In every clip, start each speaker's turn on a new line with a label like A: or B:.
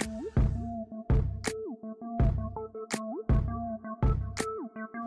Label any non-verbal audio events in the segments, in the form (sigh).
A: Ooh.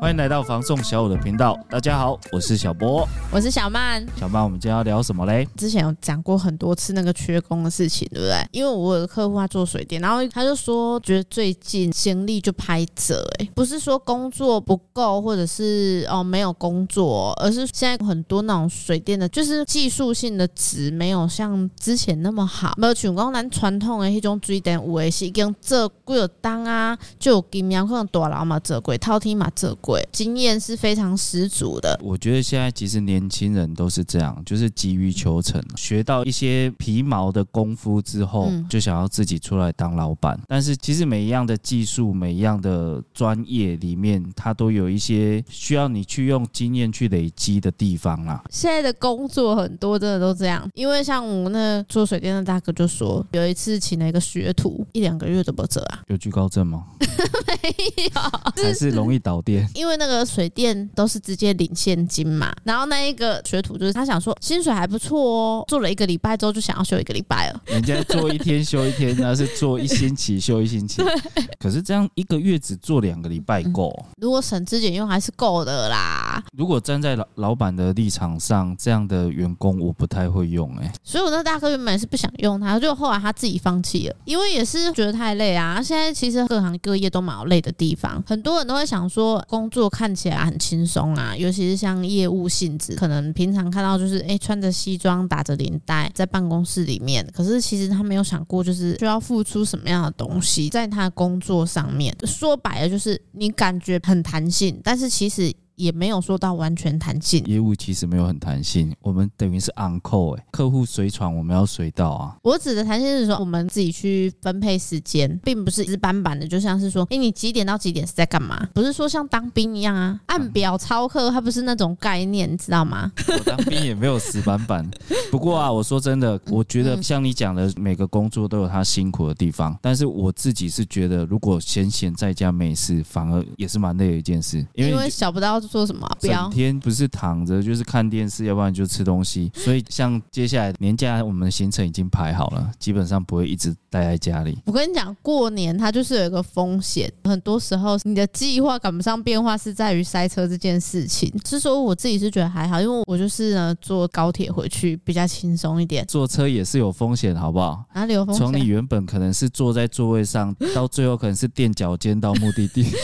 A: 欢迎来到房送小五的频道，大家好，我是小波，
B: 我是小曼。
A: 小曼，我们今天要聊什么嘞？
B: 之前有讲过很多次那个缺工的事情，对不对？因为我有个客户他做水电，然后他就说觉得最近行力就拍折，哎，不是说工作不够，或者是哦没有工作，而是现在很多那种水电的，就是技术性的值没有像之前那么好。没有像讲咱传统的那种水电，有的是已经做过当啊，就有经验，可能大佬嘛做过，套厅嘛做过。经验是非常十足的。
A: 我觉得现在其实年轻人都是这样，就是急于求成，学到一些皮毛的功夫之后，就想要自己出来当老板。但是其实每一样的技术，每一样的专业里面，它都有一些需要你去用经验去累积的地方啦。
B: 现在的工作很多真的都这样，因为像我们那做水电的大哥就说，有一次请了一个学徒，一两个月都不走啊。
A: 有惧高症吗？(laughs)
B: 没有，
A: 还是容易导电。
B: 因为那个水电都是直接领现金嘛，然后那一个学徒就是他想说薪水还不错哦，做了一个礼拜之后就想要休一个礼拜了。
A: 人家做一天休一天，那是做一星期休一星期。(laughs) 可是这样一个月只做两个礼拜够？
B: 如果省吃俭用还是够的啦。
A: 如果站在老老板的立场上，这样的员工我不太会用哎。
B: 所以我那大哥原本是不想用他，就后来他自己放弃了，因为也是觉得太累啊。现在其实各行各业都蛮有累的地方，很多人都会想说工工作看起来很轻松啊，尤其是像业务性质，可能平常看到就是哎、穿着西装打着领带在办公室里面，可是其实他没有想过就是需要付出什么样的东西在他工作上面。说白了就是你感觉很弹性，但是其实。也没有说到完全弹性，
A: 业务其实没有很弹性，我们等于是 on call 哎，客户随传我们要随到啊。
B: 我指的弹性是说我们自己去分配时间，并不是死板板的，就像是说，哎、欸，你几点到几点是在干嘛？不是说像当兵一样啊，按表操课，它不是那种概念，你知道吗？
A: 我当兵也没有死板板，(laughs) 不过啊，我说真的，我觉得像你讲的，每个工作都有他辛苦的地方，但是我自己是觉得，如果闲闲在家没事，反而也是蛮累的一件事，因为，
B: 因为想不到。做什么？
A: 整天不是躺着就是看电视，要不然就吃东西。所以像接下来年假，我们的行程已经排好了，基本上不会一直待在家里。
B: 我跟你讲，过年它就是有一个风险，很多时候你的计划赶不上变化，是在于塞车这件事情。是说我自己是觉得还好，因为我就是呢坐高铁回去比较轻松一点。
A: 坐车也是有风险，好不好？
B: 哪里有风险？
A: 从你原本可能是坐在座位上，到最后可能是垫脚尖到目的地，(laughs) 又不
B: 是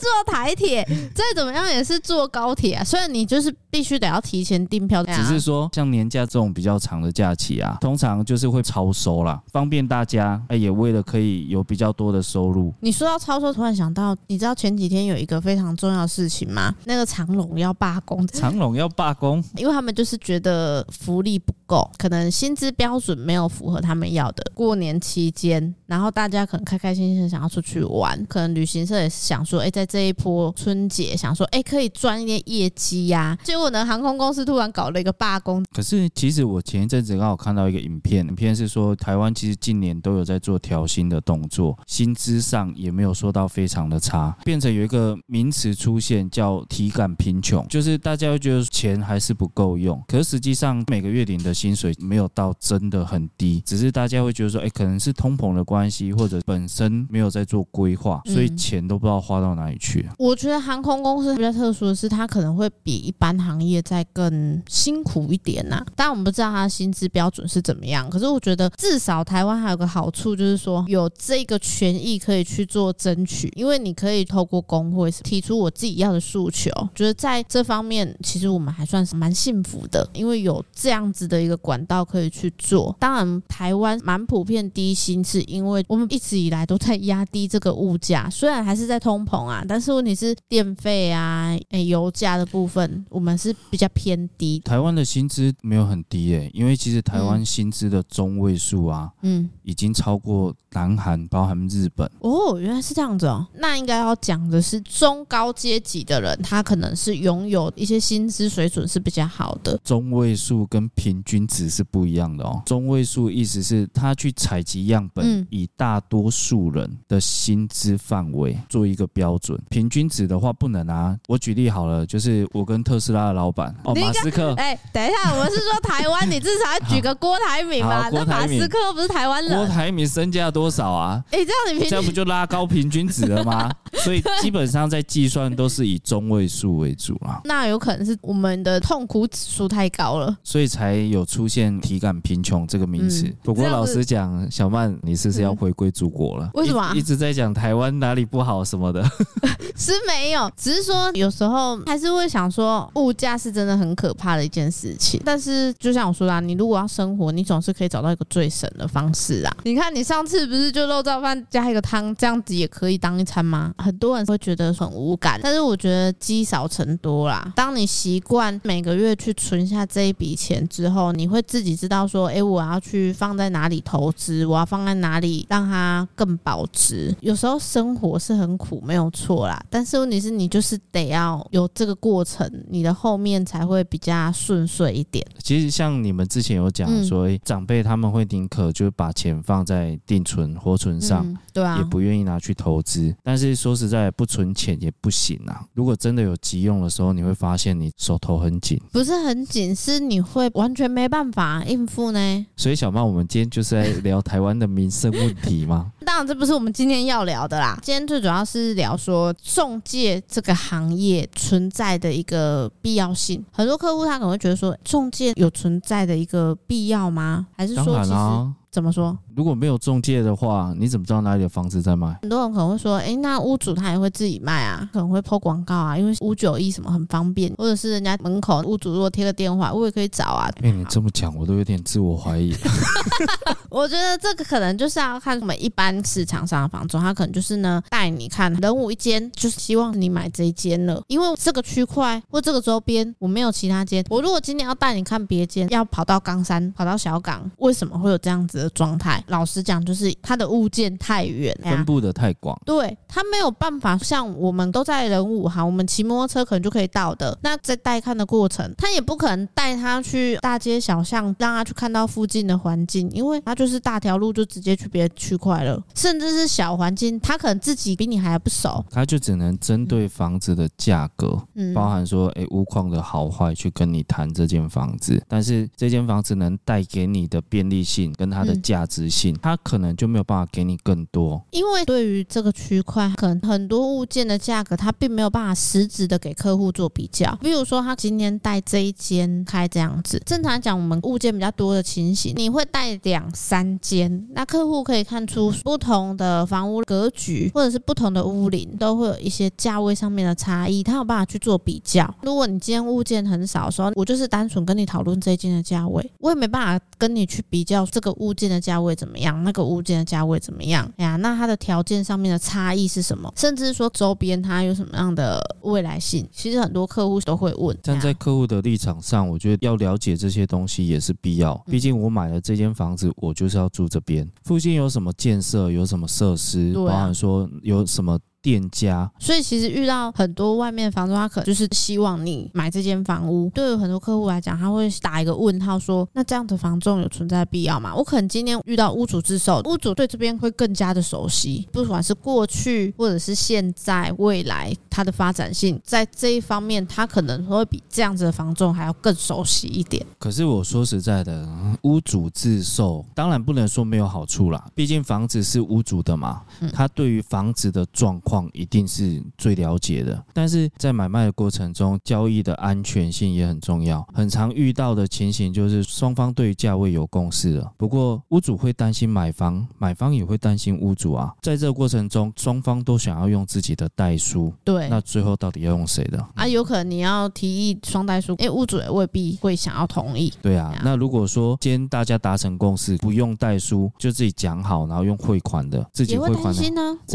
B: 坐台铁，再怎么样也是。坐高铁啊，虽然你就是必须得要提前订票，
A: 只是说像年假这种比较长的假期啊，通常就是会超收啦，方便大家，哎，也为了可以有比较多的收入。
B: 你说到超收，突然想到，你知道前几天有一个非常重要的事情吗？那个长龙要罢工，
A: 长龙要罢工，
B: 因为他们就是觉得福利不够，可能薪资标准没有符合他们要的。过年期间，然后大家可能开开心心想要出去玩，可能旅行社也是想说，哎，在这一波春节，想说，哎，可以。赚一点业绩呀，结果呢，航空公司突然搞了一个罢工。
A: 可是其实我前一阵子刚好看到一个影片，影片是说台湾其实近年都有在做调薪的动作，薪资上也没有说到非常的差，变成有一个名词出现叫体感贫穷，就是大家会觉得钱还是不够用，可是实际上每个月领的薪水没有到真的很低，只是大家会觉得说，哎，可能是通膨的关系，或者本身没有在做规划，所以钱都不知道花到哪里去。
B: 我觉得航空公司比较特殊。的是它可能会比一般行业再更辛苦一点呐、啊，但我们不知道它的薪资标准是怎么样。可是我觉得至少台湾还有个好处，就是说有这个权益可以去做争取，因为你可以透过工会提出我自己要的诉求。觉得在这方面，其实我们还算是蛮幸福的，因为有这样子的一个管道可以去做。当然，台湾蛮普遍低薪，是因为我们一直以来都在压低这个物价，虽然还是在通膨啊，但是问题是电费啊。哎，油价的部分我们是比较偏低。
A: 台湾的薪资没有很低诶，因为其实台湾薪资的中位数啊，嗯，已经超过南韩，包含日本。
B: 哦，原来是这样子哦。那应该要讲的是中高阶级的人，他可能是拥有一些薪资水准是比较好的。
A: 中位数跟平均值是不一样的哦。中位数意思是他去采集样本，以大多数人的薪资范围做一个标准。平均值的话不能啊。我举例。好了，就是我跟特斯拉的老板哦，马斯克。(laughs)
B: 哎，等一下，我们是说台湾，你至少要举个郭台铭吧？郭台铭不是台湾人。
A: 郭台铭身价多多少啊？
B: 哎、欸，这样你平
A: 这样不就拉高平均值了吗？所以基本上在计算都是以中位数为主啊。
B: 那有可能是我们的痛苦指数太高了，
A: 所以才有出现体感贫穷这个名词。嗯、不过老实讲，小曼，你是不是要回归祖国了？
B: 嗯、为什么、啊？
A: 一直在讲台湾哪里不好什么的。(laughs)
B: 是没有，只是说有时候还是会想说，物价是真的很可怕的一件事情。但是就像我说啦、啊，你如果要生活，你总是可以找到一个最省的方式啊。你看，你上次不是就肉燥饭加一个汤，这样子也可以当一餐吗？很多人会觉得很无感，但是我觉得积少成多啦。当你习惯每个月去存下这一笔钱之后，你会自己知道说，哎、欸，我要去放在哪里投资，我要放在哪里让它更保值。有时候生活是很苦，没有错啦。但是问题是你就是得要有这个过程，你的后面才会比较顺遂一点。
A: 其实像你们之前有讲说，嗯、长辈他们会宁可就是把钱放在定存、活存上，嗯、
B: 对啊，
A: 也不愿意拿去投资。但是说实在，不存钱也不行啊。如果真的有急用的时候，你会发现你手头很紧，
B: 不是很紧，是你会完全没办法应付呢。
A: 所以小曼，我们今天就是在聊台湾的民生问题吗？
B: 当然，这不是我们今天要聊的啦。今天最主要是聊说。中介这个行业存在的一个必要性，很多客户他可能会觉得说，中介有存在的一个必要吗？还是说，其实怎么说？
A: 如果没有中介的话，你怎么知道哪里有房子在卖？
B: 很多人可能会说，哎、欸，那屋主他也会自己卖啊，可能会 PO 广告啊，因为五九一什么很方便，或者是人家门口屋主如果贴个电话，我也可以找啊。
A: 被、欸、你这么讲，我都有点自我怀疑。(laughs)
B: 我觉得这个可能就是要看我们一般市场上的房仲，他可能就是呢带你看人武一间，就是希望你买这一间了，因为这个区块或这个周边我没有其他间。我如果今天要带你看别间，要跑到冈山，跑到小港，为什么会有这样子的状态？老实讲，就是它的物件太远，
A: 分布的太广，
B: 对，它没有办法像我们都在人武哈，我们骑摩托车可能就可以到的。那在带看的过程，他也不可能带他去大街小巷，让他去看到附近的环境，因为他就是大条路就直接去别的区块了，甚至是小环境，他可能自己比你还不熟，
A: 他就只能针对房子的价格，嗯，包含说，哎，屋况的好坏去跟你谈这间房子，但是这间房子能带给你的便利性跟它的价值性。他可能就没有办法给你更多，
B: 因为对于这个区块，可能很多物件的价格，他并没有办法实质的给客户做比较。比如说，他今天带这一间开这样子，正常讲，我们物件比较多的情形，你会带两三间，那客户可以看出不同的房屋格局，或者是不同的屋龄，都会有一些价位上面的差异，他有办法去做比较。如果你今天物件很少的时候，我就是单纯跟你讨论这一间的价位，我也没办法跟你去比较这个物件的价位怎么样。那个物件的价位怎么样？哎呀，那它的条件上面的差异是什么？甚至说周边它有什么样的未来性？其实很多客户都会问。
A: 站在客户的立场上，我觉得要了解这些东西也是必要。毕竟我买了这间房子，我就是要住这边。附近有什么建设？有什么设施？包含说有什么？店家，
B: 所以其实遇到很多外面的房东，他可能就是希望你买这间房屋。对于很多客户来讲，他会打一个问号，说：那这样的房仲有存在必要吗？我可能今天遇到屋主自售，屋主对这边会更加的熟悉，不管是过去或者是现在、未来，它的发展性在这一方面，他可能会比这样子的房仲还要更熟悉一点。
A: 可是我说实在的，屋主自售当然不能说没有好处啦，毕竟房子是屋主的嘛，他对于房子的状况。况一定是最了解的，但是在买卖的过程中，交易的安全性也很重要。很常遇到的情形就是双方对价位有共识了，不过屋主会担心买方，买方也会担心屋主啊。在这个过程中，双方都想要用自己的代书，
B: 对，
A: 那最后到底要用谁的？
B: 啊，有可能你要提议双代书，哎，屋主也未必会想要同意。
A: 对啊，那如果说今天大家达成共识，不用代书，就自己讲好，然后用汇款的，自己汇款的，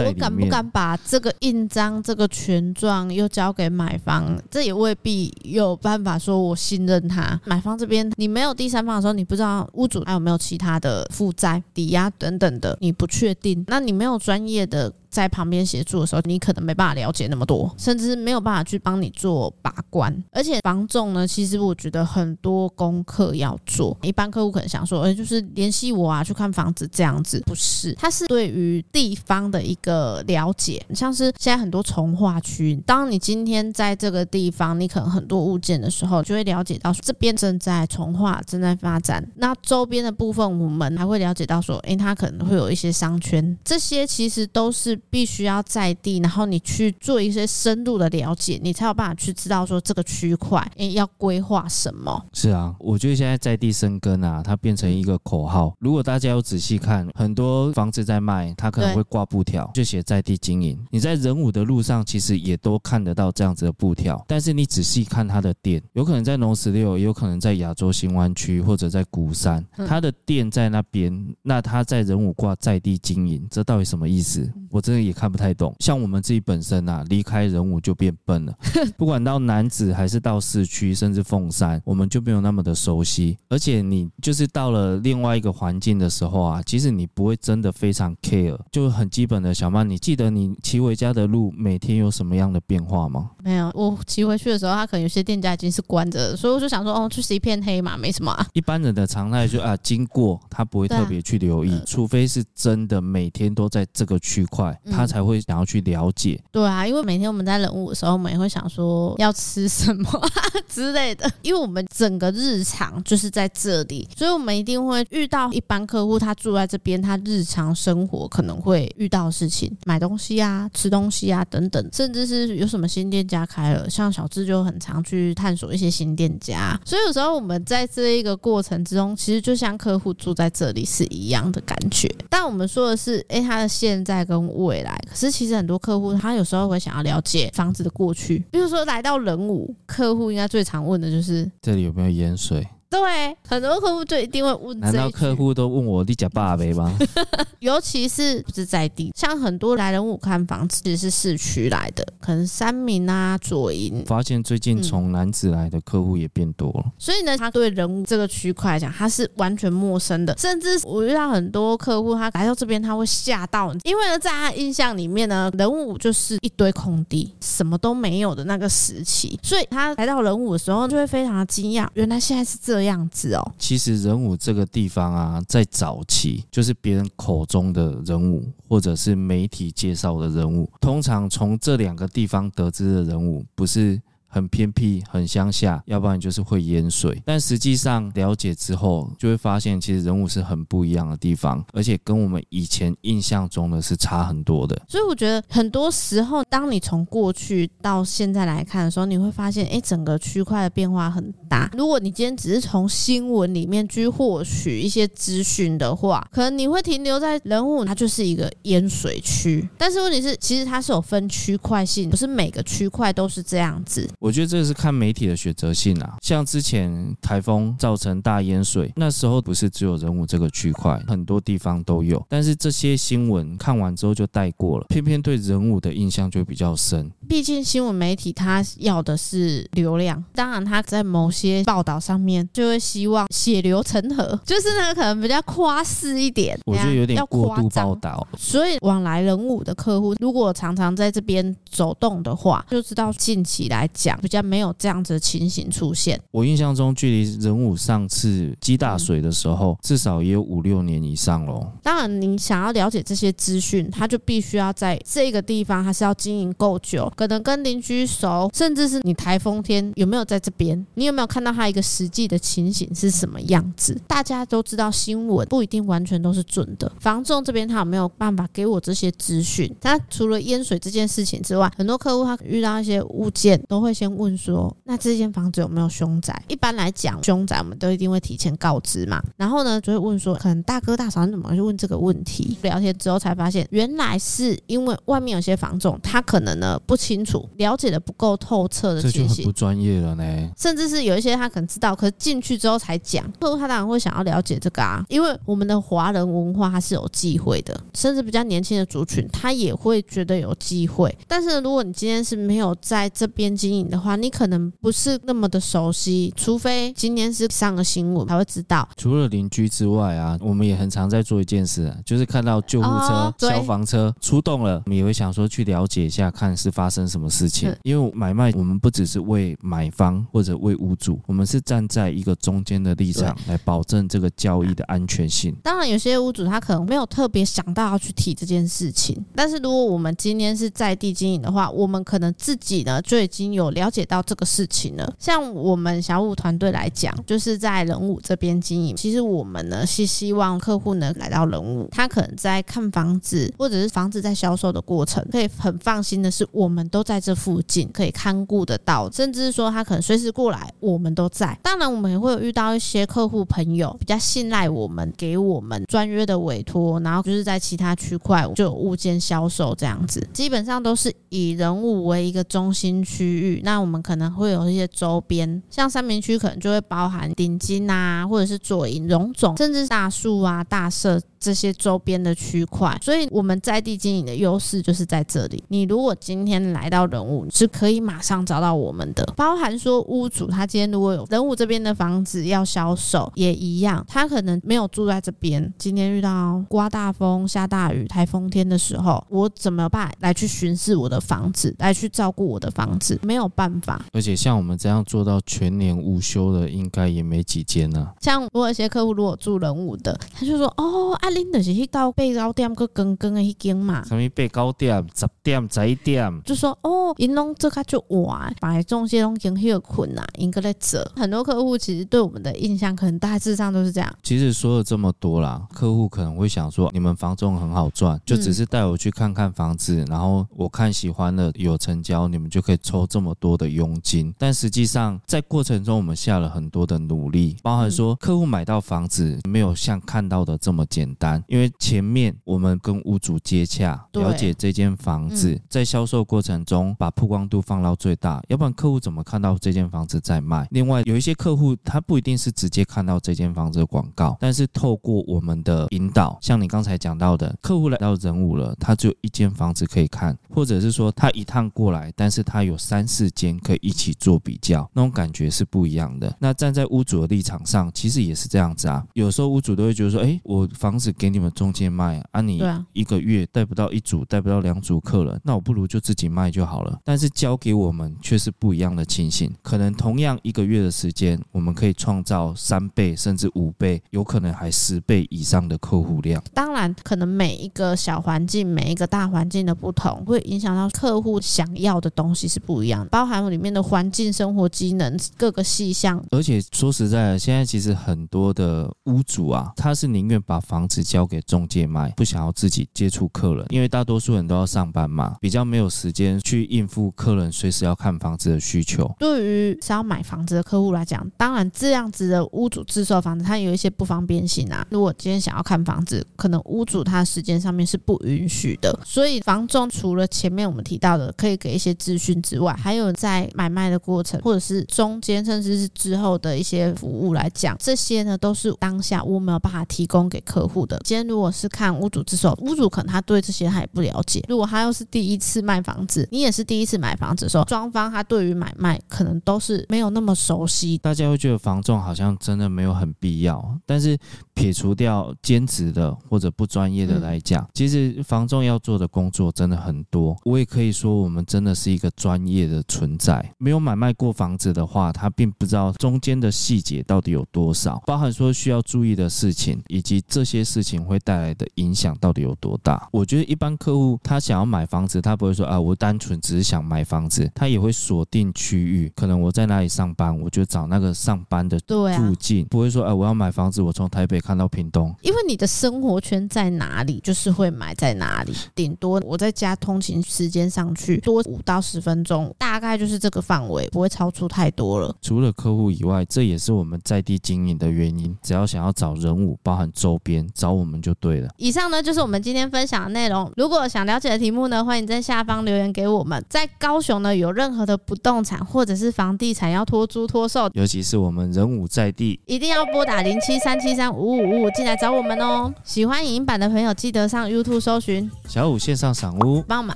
B: 我敢不敢把？这个印章、这个权状又交给买方，这也未必有办法说我信任他。买方这边你没有第三方的时候，你不知道屋主还有没有其他的负债、抵押等等的，你不确定。那你没有专业的。在旁边协助的时候，你可能没办法了解那么多，甚至没有办法去帮你做把关。而且房仲呢，其实我觉得很多功课要做。一般客户可能想说，哎，就是联系我啊，去看房子这样子，不是，它是对于地方的一个了解。像是现在很多从化区，当你今天在这个地方，你可能很多物件的时候，就会了解到这边正在从化，正在发展。那周边的部分，我们还会了解到说，哎，它可能会有一些商圈，这些其实都是必须要在地，然后你去做一些深入的了解，你才有办法去知道说这个区块，诶，要规划什么。
A: 是啊，我觉得现在在地生根啊，它变成一个口号。如果大家有仔细看，很多房子在卖，它可能会挂布条，就写在地经营。你在仁武的路上，其实也都看得到这样子的布条。但是你仔细看它的店，有可能在农十六，也有可能在亚洲新湾区或者在鼓山，它的店在那边，那它在仁武挂在地经营，这到底什么意思？我真的也看不太懂。像我们自己本身啊，离开人武就变笨了。(laughs) 不管到男子还是到市区，甚至凤山，我们就没有那么的熟悉。而且你就是到了另外一个环境的时候啊，其实你不会真的非常 care。就很基本的，小曼，你记得你骑回家的路每天有什么样的变化吗？
B: 没有，我骑回去的时候，他可能有些店家已经是关着的，所以我就想说，哦，就是一片黑嘛，没什么啊。
A: 一般人的常态就啊，经过他不会特别去留意，除非是真的每天都在这个区块，他才会想要去了解。
B: 对啊，因为每天我们在仁武的时候，我们也会想说要吃什么 (laughs) 之类的，因为我们整个日常就是在这里，所以我们一定会遇到一般客户，他住在这边，他日常生活可能会遇到的事情，买东西啊、吃东西啊等等，甚至是有什么新店家开了，像小智就很常去探索一些新店家，所以有时候我们在这一个过程之中，其实就像客户住在这里是一样的感觉。但我们说的是，哎，他的现在跟未来，可是其实很多客户他有时候会想要了解房子的过去，比如说来到人武，客户应该最常问的就是
A: 这里有没有淹水。
B: 对，很多客户就一定会问。
A: 难道客户都问我你家爸没吗？(laughs)
B: 尤其是不是在地，像很多来人武看房，其实是市区来的，可能三明啊、左营。
A: 发现最近从南子来的客户也变多了，
B: 嗯，所以呢，他对人物这个区块来讲，他是完全陌生的。甚至我遇到很多客户，他来到这边他会吓到，因为呢，在他印象里面呢，人物就是一堆空地，什么都没有的那个时期。所以他来到人物的时候，就会非常的惊讶，原来现在是这样。样
A: 其实人物这个地方啊，在早期就是别人口中的人物，或者是媒体介绍的人物，通常从这两个地方得知的人物，不是。很偏僻，很乡下，要不然就是会淹水。但实际上了解之后，就会发现其实人武是很不一样的地方，而且跟我们以前印象中的是差很多的。
B: 所以我觉得很多时候，当你从过去到现在来看的时候，你会发现，哎，整个区块的变化很大。如果你今天只是从新闻里面去获取一些资讯的话，可能你会停留在人武，它就是一个淹水区。但是问题是，其实它是有分区块性，不是每个区块都是这样子。
A: 我觉得这个是看媒体的选择性啊，像之前台风造成大淹水，那时候不是只有人武这个区块，很多地方都有。但是这些新闻看完之后就带过了，偏偏对人武的印象就比较深。
B: 毕竟新闻媒体他要的是流量，当然他在某些报道上面就会希望血流成河，就是那个可能比较夸饰一点，
A: 我觉得有点过度报道。
B: 所以往来人武的客户如果常常在这边走动的话，就知道近期来讲。比较没有这样子的情形出现。
A: 我印象中，距离人武上次积大水的时候，至少也有五六年以上喽。
B: 当然，你想要了解这些资讯，他就必须要在这个地方，还是要经营够久，可能跟邻居熟，甚至是你台风天有没有在这边，你有没有看到他一个实际的情形是什么样子？大家都知道，新闻不一定完全都是准的。房仲这边他有没有办法给我这些资讯？他除了淹水这件事情之外，很多客户他遇到一些物件都会先。问说，那这间房子有没有凶宅？一般来讲，凶宅我们都一定会提前告知嘛。然后呢，就会问说，可能大哥大嫂你怎么去问这个问题？聊天之后才发现，原来是因为外面有些房总，他可能呢不清楚，了解的不够透彻的情形，
A: 不专业了呢。
B: 甚至是有一些他可能知道，可是进去之后才讲，客户他当然会想要了解这个啊，因为我们的华人文化它是有忌讳的，甚至比较年轻的族群他也会觉得有忌讳。但是如果你今天是没有在这边经营，的话，你可能不是那么的熟悉，除非今天是上个新闻才会知道。
A: 除了邻居之外啊，我们也很常在做一件事，就是看到救护车、哦、消防车出动了，我们也会想说去了解一下，看是发生什么事情。因为买卖我们不只是为买方或者为屋主，我们是站在一个中间的立场来保证这个交易的安全性。
B: 当然，有些屋主他可能没有特别想到要去提这件事情，但是如果我们今天是在地经营的话，我们可能自己呢就已经有了了解到这个事情呢。像我们小五团队来讲，就是在仁武这边经营，其实我们呢是希望客户能来到仁武，他可能在看房子或者是房子在销售的过程，可以很放心的是，我们都在这附近，可以看顾得到，甚至是说他可能随时过来，我们都在。当然，我们也会有遇到一些客户朋友比较信赖我们，给我们专约的委托，然后就是在其他区块就有物件销售这样子，基本上都是以仁武为一个中心区域。那我们可能会有一些周边，像三明区可能就会包含鼎金啊，或者是左营、荣总，甚至大树啊、大社。这些周边的区块，所以我们在地经营的优势就是在这里。你如果今天来到人物，是可以马上找到我们的。包含说屋主他今天如果有人物这边的房子要销售，也一样，他可能没有住在这边。今天遇到刮大风、下大雨、台风天的时候，我怎么办？来去巡视我的房子，来去照顾我的房子，没有办法。
A: 而且像我们这样做到全年无休的，应该也没几间呢。
B: 像我有些客户如果住人武的，他就说：“哦，啊恁就是去到背高点去更更的一间嘛。”
A: 什么背高点、十点、十一点？
B: 就说：“哦，因拢这卡就晚，把中介拢经很困难，应该在这。”很多客户其实对我们的印象，可能大致上都是这样。
A: 其实说了这么多啦，客户可能会想说：“你们房仲很好赚，就只是带我去看看房子，嗯、然后我看喜欢的有成交，你们就可以抽这么多的佣金。”但实际上，在过程中我们下了很多的努力，包含说客户买到房子没有像看到的这么简单，因为前面我们跟屋主接洽，了解这间房子，在销售过程中把曝光度放到最大，要不然客户怎么看到这间房子在卖？另外，有一些客户他不一定是直接看到这间房子的广告，但是透过我们的引导，像你刚才讲到的，客户来到人物了，他只有一间房子可以看，或者是说他一趟过来，但是他有三四间可以一起做比较，那种感觉是不一样的。那站在屋主的立场上，其实也是这样子啊。有时候屋主都会觉得说，哎，我房子给你们中介卖啊，你一个月带不到一组，带不到两组客人，那我不如就自己卖就好了。但是交给我们却是不一样的情形，可能同样一个月的时间，我们可以创造三倍甚至五倍，有可能还十倍以上的客户量。
B: 当然，可能每一个小环境、每一个大环境的不同，会影响到客户想要的东西是不一样的，包含里面的环境、生活机能各个细项。
A: 而且说实在的，现在其实很多的屋主啊，他是宁愿把房子交给中介卖，不想要自己接触客人，因为大多数人都要上班嘛，比较没有时间去应付客人随时要看房子的需求。
B: 对于想要买房子的客户来讲，当然这样子的屋主自售房子，他有一些不方便性啊。如果今天想要看房子，可能屋主他时间上面是不允许的，所以房仲除了前面我们提到的可以给一些资讯之外，还有在买卖的过程或者是中间甚至是之后的一些服务来讲，这些呢都是当下我没有办法提供给客户的。今天如果是看屋主之手，屋主可能他对这些他也不了解。如果他又是第一次卖房子，你也是第一次买房子的时候，双方他对于买卖可能都是没有那么熟悉。
A: 大家会觉得房仲好像真的没有很必要，但是撇除掉兼职的或者不专业的来讲，嗯、其实房仲要做的工作真的很多。我也可以说，我们真的是一个专业的存在。没有买卖过房子的话，他并不知道中间的细节到底有多少，包含说需要注意的事情，以及这些事情会带来的影响到底有多大。我觉得一般客户他想要买房子，他不会说啊，我单纯只是想买房子，他也会锁定区域，可能我在哪里上班，我就找那个上班的附近，不会说啊，我要买房子，我从台北看到屏东，
B: 因为你的生活圈在哪里，就是会买在哪里。顶多我在家通勤时间上去多五到十分钟，大概就是这个范围，不会超出太多了。
A: 除了客户以外，这也是我们在地经营的原因。只要想要找人物，包含周边，找我们就对了。
B: 以上呢就是我们今天分享的内容。如果想了解的题目呢，欢迎在下方留言给我们。在高雄呢，有任何的不动产或者是房地产要托租托售，
A: 尤其是我们人武在地，
B: 一定要拨打零七三七三五五五五进来找我们哦。喜欢影音版的朋友，记得上 YouTube 搜寻
A: 小五线上赏屋，
B: 帮我们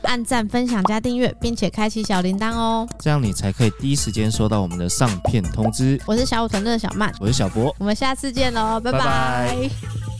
B: 按赞、分享、加订阅，并且开启小铃铛哦，
A: 这样你才可以第一时间收到我们的上片通知。
B: 我是小五团队的小曼，
A: 我是小博，
B: 我们下次见喽，拜拜。
A: 拜拜。